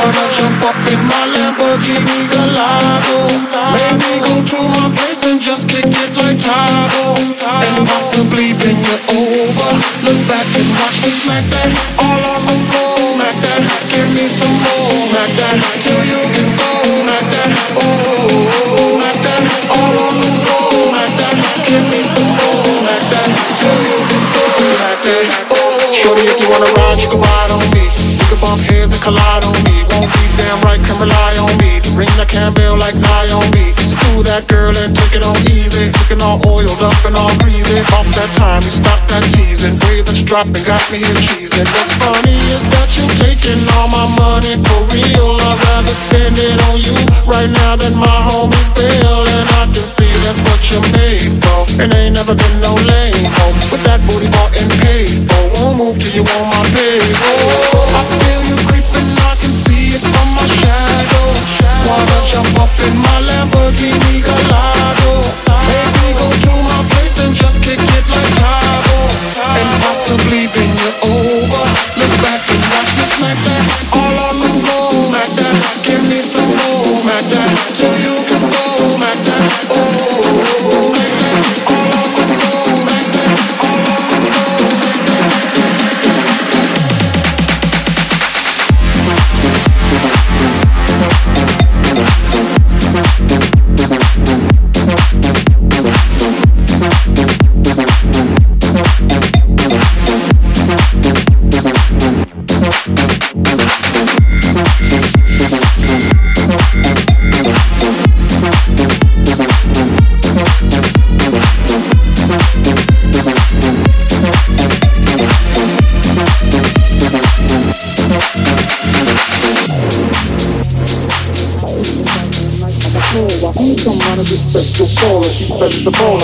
Wanna jump up in my Lamborghini Gallardo Maybe go to my place and just kick it like Tae Bo And possibly bend you. over Look back and watch me smack that All on the floor like that Give me some more like that Till you can go like that Oh, like that All on the floor like that Give me some more like that Till you can go like that shorty if you wanna ride you can ride on me. You can bump heads and collide on me. Won't be damn right can rely on me. The ring that can bail like Naomi So do that girl and take it on easy. Looking all oiled up and all greasy. Off that time you stop that teasing. Wave that's dropping got me here cheesing What's funny is that you taking all my money for real. I'd rather spend it on you right now than my homies bail. And I can see that's what you're made for. And ain't never been no lame hoe With that booty bought and paid for. Won't move till you on my payroll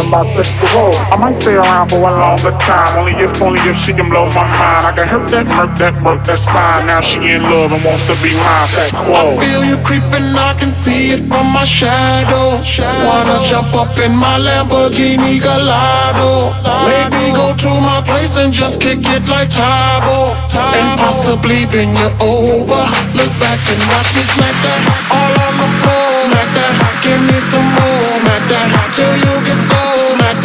I might stay around for a longer time. Only if, only if she can blow my mind. I can hurt that, murk that, work that's fine. Now she in love and wants to be mine. Fat I feel you creeping, I can see it from my shadow. Wanna jump up in my Lamborghini Gallardo. Maybe go to my place and just kick it like Tae Bo. And possibly bend you over. Look back and watch me smack that. All on the floor, smack that. Give me some more, smack that. Till you get so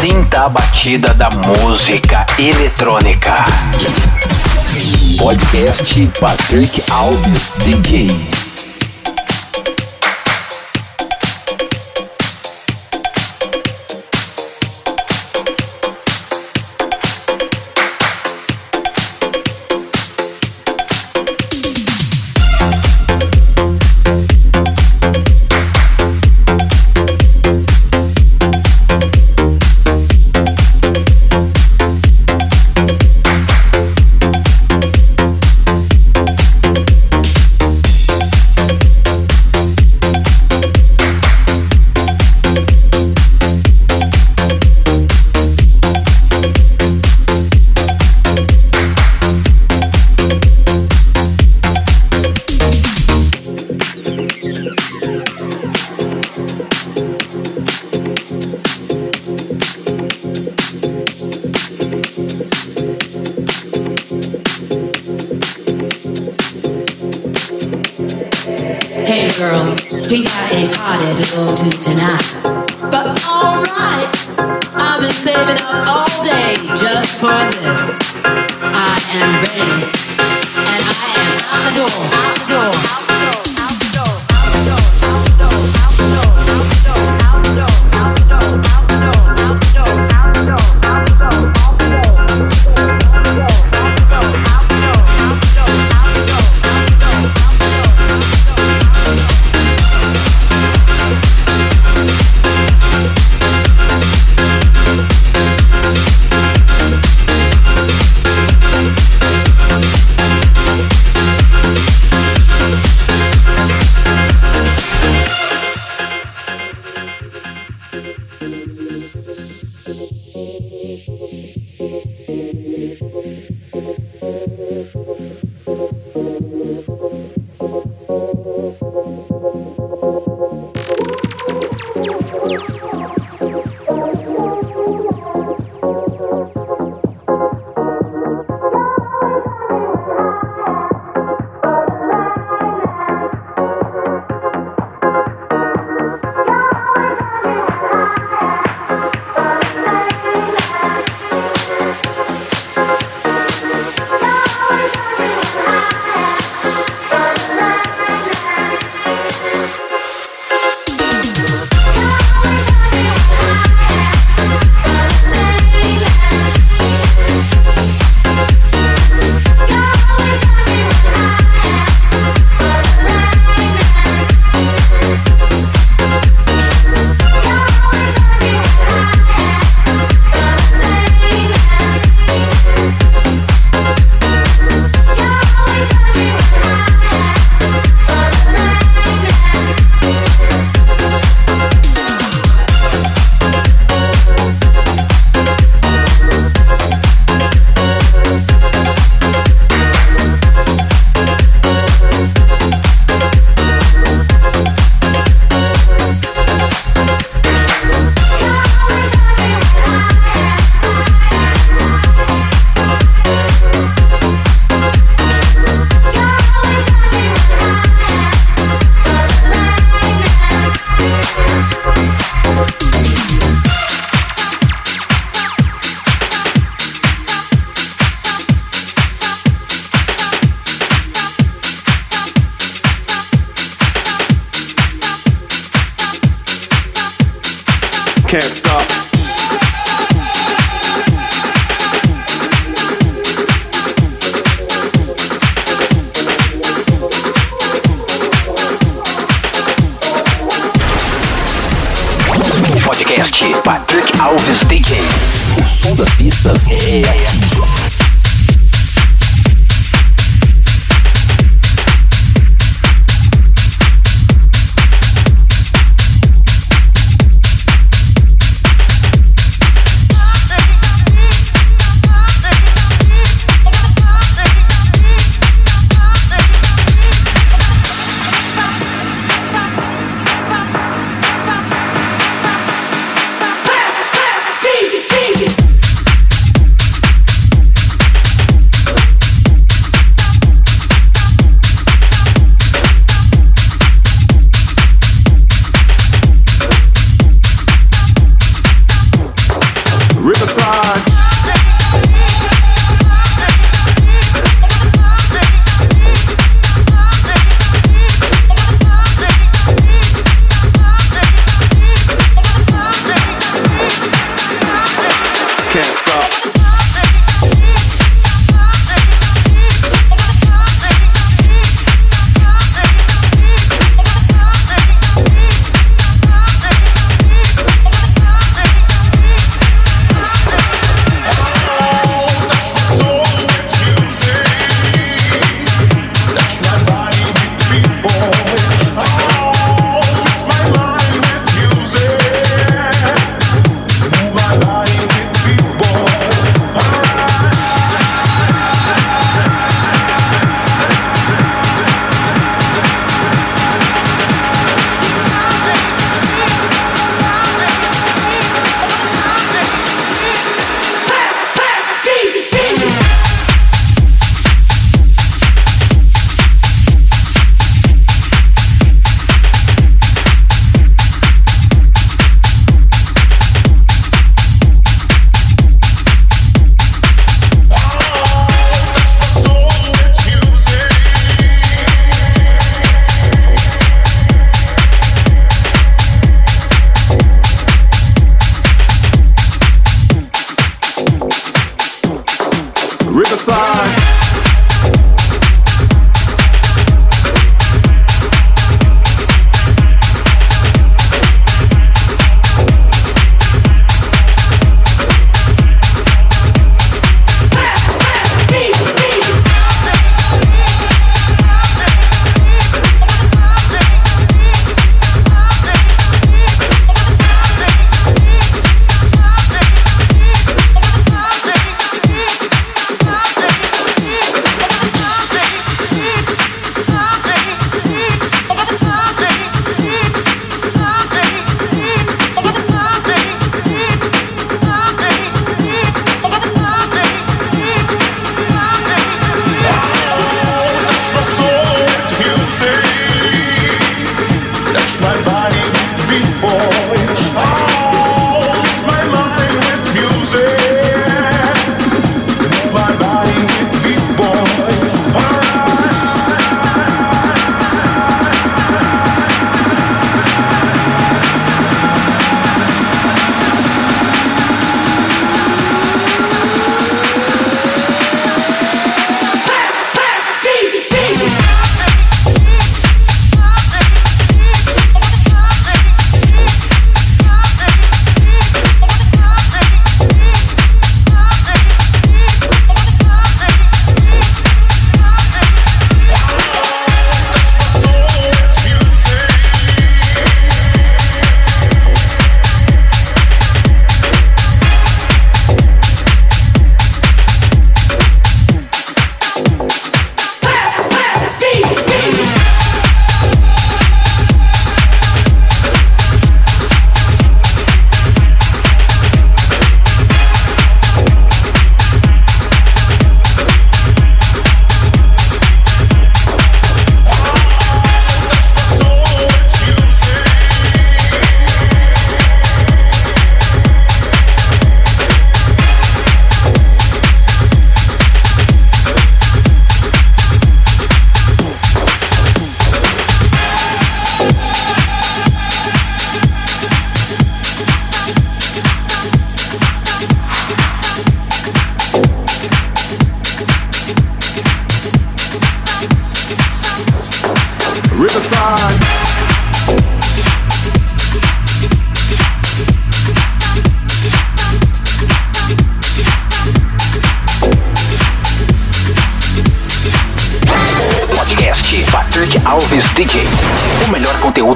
Sinta a batida da música eletrônica. Podcast Patrick Alves DJ.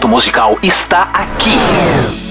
Musical está aqui.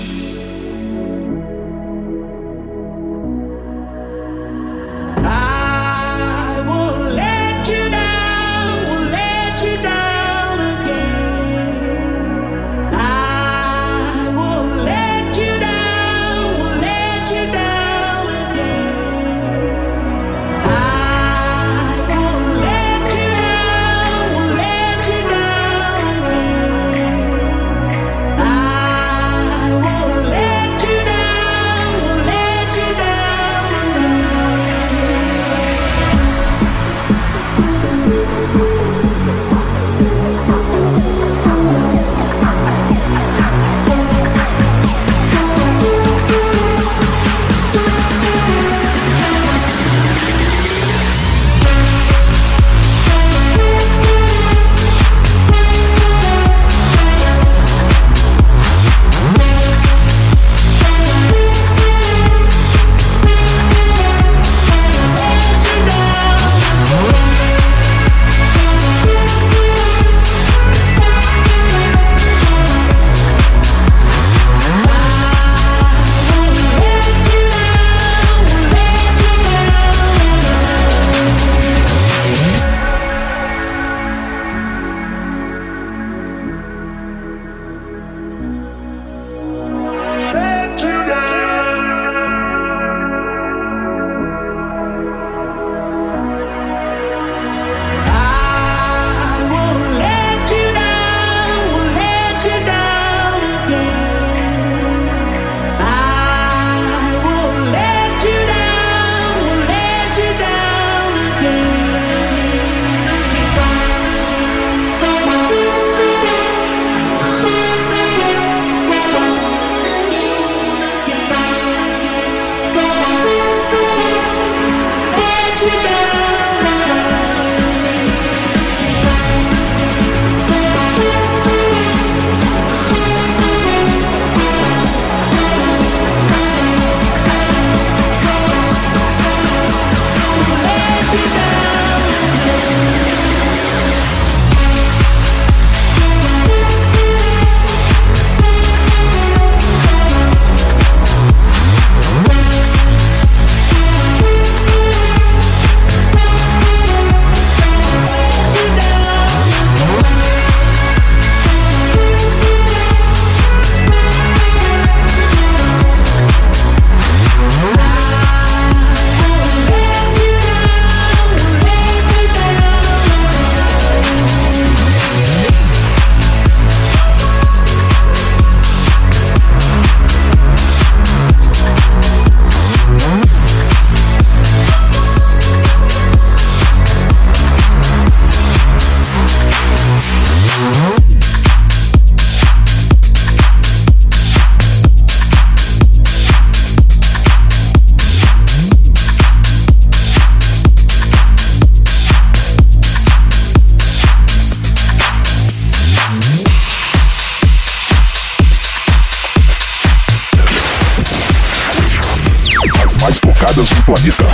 tocadas do planeta.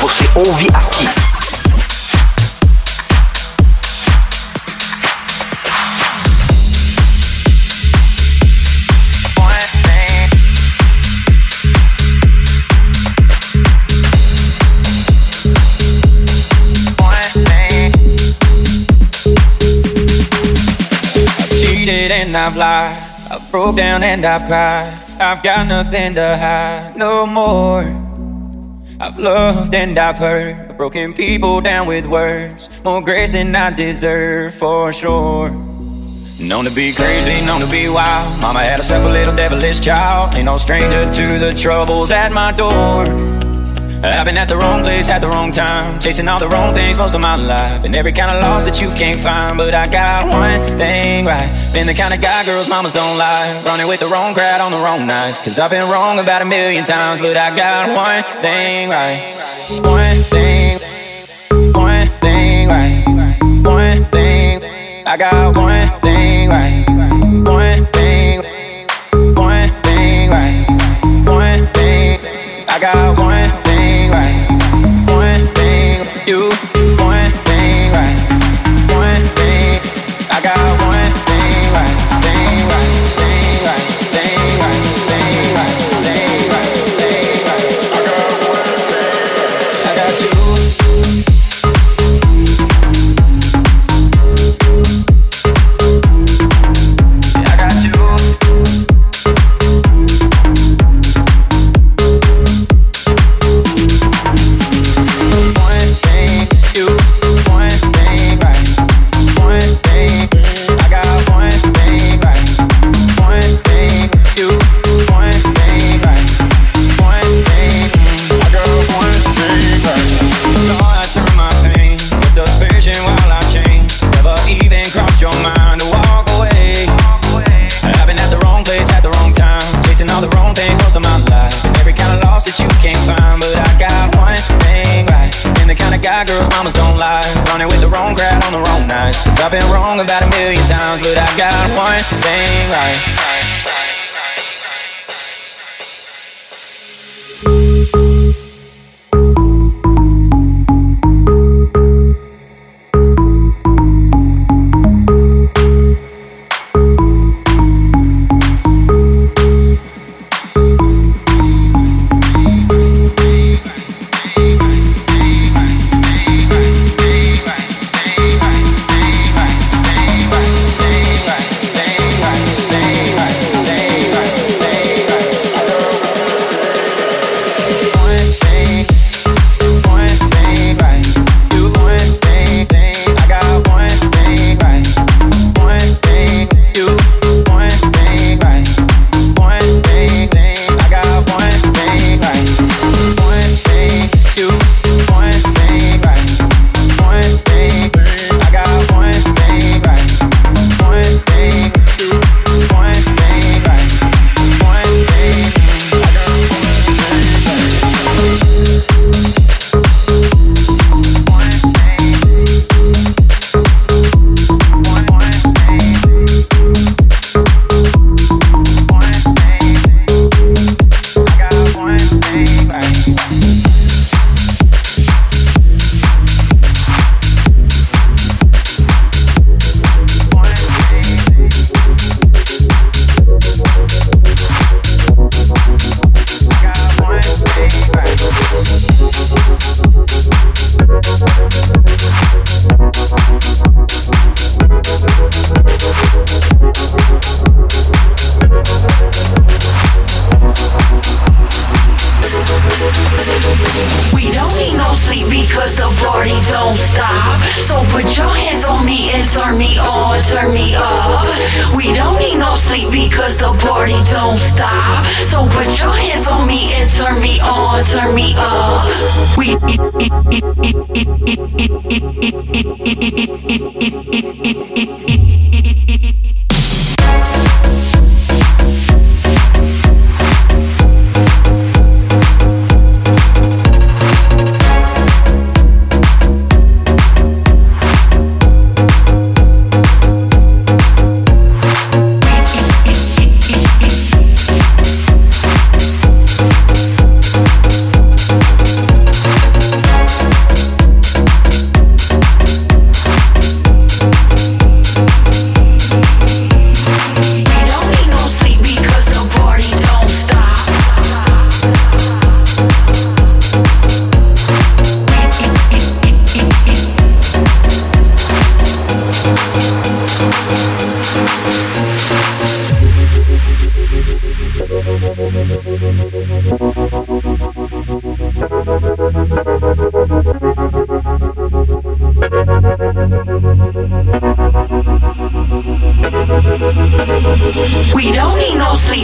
Você ouve aqui. I've lied, I've broke down and I've cried. I've got nothing to hide no more. I've loved and I've hurt, broken people down with words. More grace than I deserve for sure. Known to be crazy, known to be wild. Mama had herself a little devilish child. Ain't no stranger to the troubles at my door. I've been at the wrong place at the wrong time, chasing all the wrong things most of my life, and every kind of loss that you can't find. But I got one thing right. Been the kind of guy girls mamas don't like, running with the wrong crowd on the wrong nights. Cause I've been wrong about a million times, but I got one thing right. One thing, one thing right. One thing, I got one. got wrong about a million times, but I got one thing right. Thank you.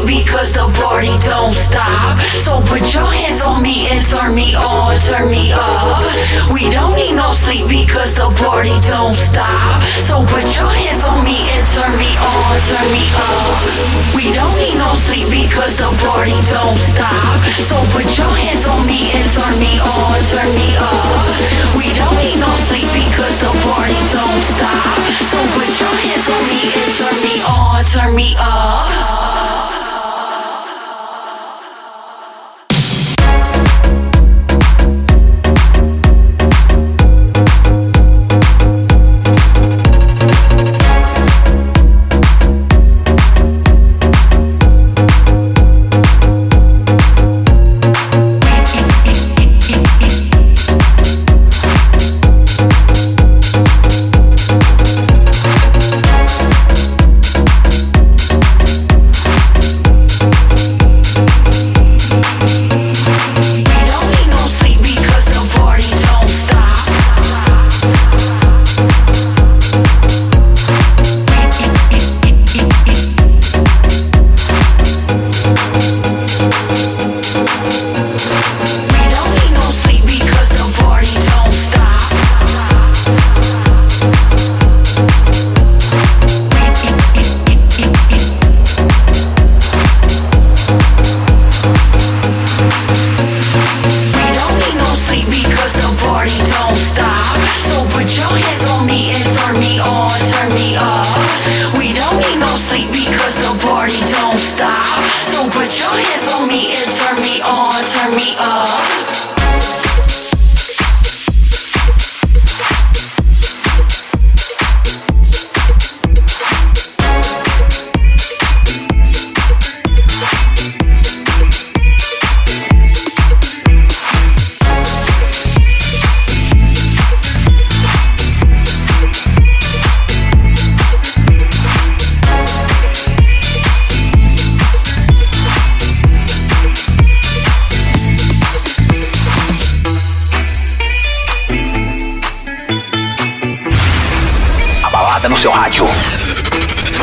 because the party don't stop. So put your hands on me and turn me on, turn me up. We don't need no sleep because the party don't stop. So put your hands on me and turn me on, turn me up. We don't need no sleep because the party don't stop. So put your hands on me and turn me on, turn me up. We don't need no sleep because the party don't stop. So put your hands on me and turn me on, turn me up. Ain't no sleep because the party don't stop. So put your hands on me and turn me on, turn me up.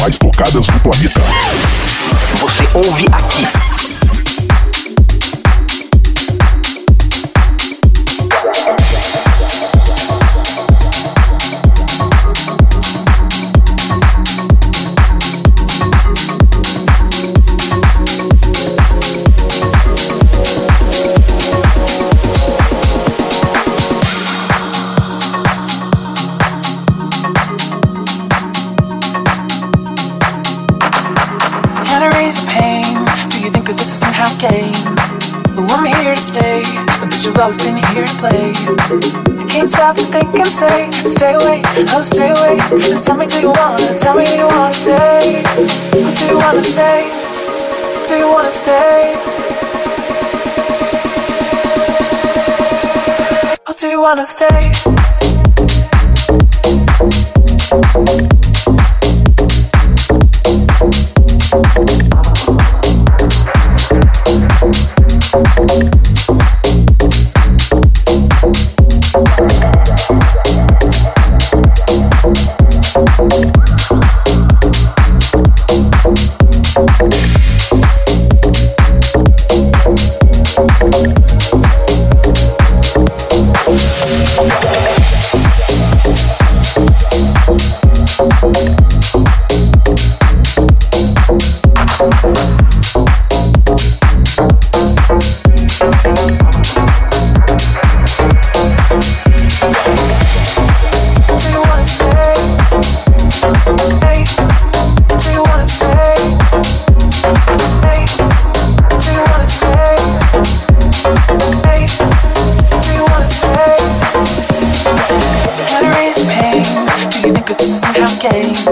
mais tocadas do planeta. Você ouve aqui. You've always been here to play. I can't stop to think and say, stay away, oh stay away. And tell me, do you wanna? Tell me, do you wanna stay? Or do you wanna stay? Do you wanna stay? Or do you wanna stay?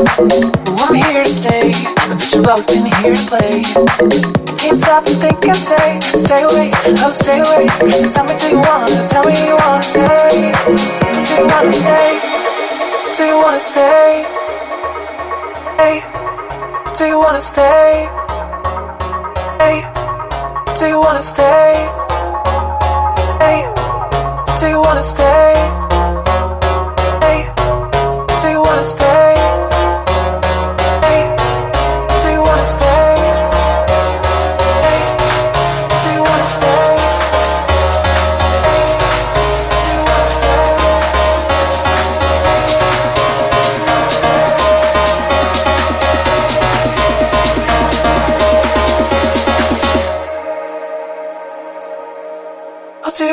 Oh, I'm here to stay, but you've always been here to play. Can't stop and think and say, stay away, oh stay away. Tell me do you wanna, tell me you wanna stay. Do you wanna stay? Do you wanna stay? Hey, do you wanna stay? Hey, do you wanna stay? Hey, do you wanna stay? Hey, do you wanna stay?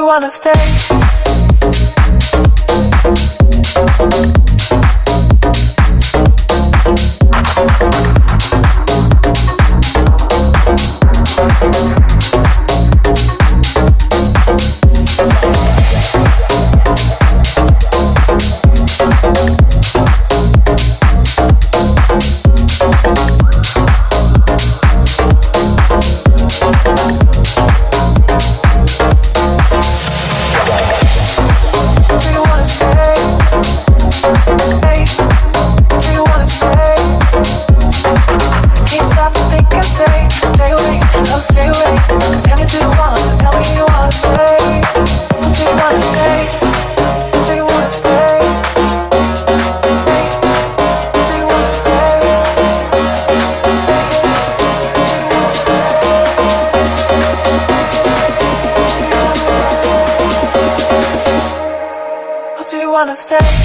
Wanna stay? Stay?